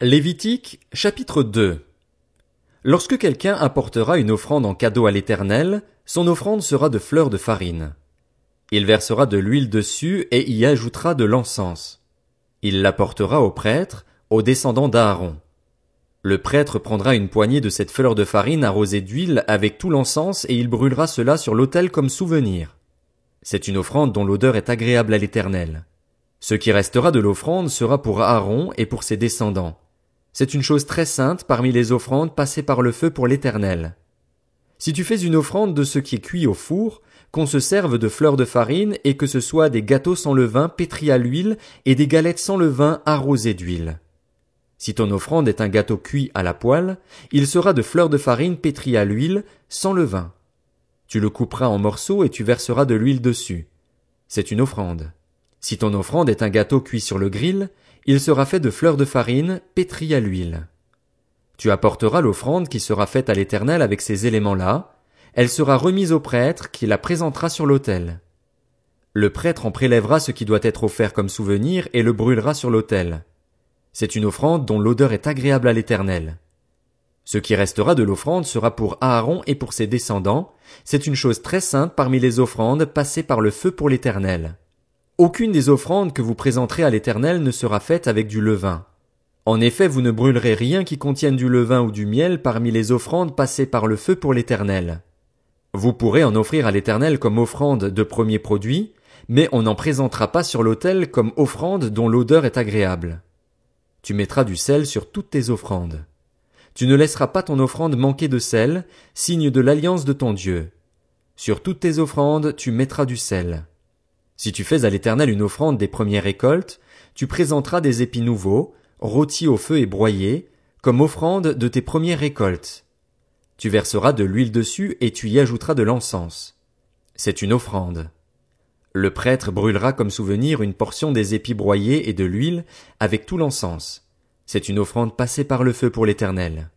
Lévitique, chapitre 2 Lorsque quelqu'un apportera une offrande en cadeau à l'Éternel, son offrande sera de fleurs de farine. Il versera de l'huile dessus et y ajoutera de l'encens. Il l'apportera au prêtre, aux descendants d'Aaron. Le prêtre prendra une poignée de cette fleur de farine arrosée d'huile avec tout l'encens et il brûlera cela sur l'autel comme souvenir. C'est une offrande dont l'odeur est agréable à l'Éternel. Ce qui restera de l'offrande sera pour Aaron et pour ses descendants. C'est une chose très sainte parmi les offrandes passées par le feu pour l'Éternel. Si tu fais une offrande de ce qui est cuit au four, qu'on se serve de fleurs de farine et que ce soit des gâteaux sans levain pétris à l'huile et des galettes sans levain arrosées d'huile. Si ton offrande est un gâteau cuit à la poêle, il sera de fleurs de farine pétries à l'huile, sans levain. Tu le couperas en morceaux et tu verseras de l'huile dessus. C'est une offrande. Si ton offrande est un gâteau cuit sur le grill, il sera fait de fleurs de farine pétries à l'huile. Tu apporteras l'offrande qui sera faite à l'Éternel avec ces éléments-là, elle sera remise au prêtre qui la présentera sur l'autel. Le prêtre en prélèvera ce qui doit être offert comme souvenir et le brûlera sur l'autel. C'est une offrande dont l'odeur est agréable à l'Éternel. Ce qui restera de l'offrande sera pour Aaron et pour ses descendants, c'est une chose très sainte parmi les offrandes passées par le feu pour l'Éternel. Aucune des offrandes que vous présenterez à l'Éternel ne sera faite avec du levain. En effet, vous ne brûlerez rien qui contienne du levain ou du miel parmi les offrandes passées par le feu pour l'Éternel. Vous pourrez en offrir à l'Éternel comme offrande de premier produit, mais on n'en présentera pas sur l'autel comme offrande dont l'odeur est agréable. Tu mettras du sel sur toutes tes offrandes. Tu ne laisseras pas ton offrande manquer de sel, signe de l'alliance de ton Dieu. Sur toutes tes offrandes, tu mettras du sel. Si tu fais à l'Éternel une offrande des premières récoltes, tu présenteras des épis nouveaux, rôtis au feu et broyés, comme offrande de tes premières récoltes. Tu verseras de l'huile dessus et tu y ajouteras de l'encens. C'est une offrande. Le prêtre brûlera comme souvenir une portion des épis broyés et de l'huile avec tout l'encens. C'est une offrande passée par le feu pour l'Éternel.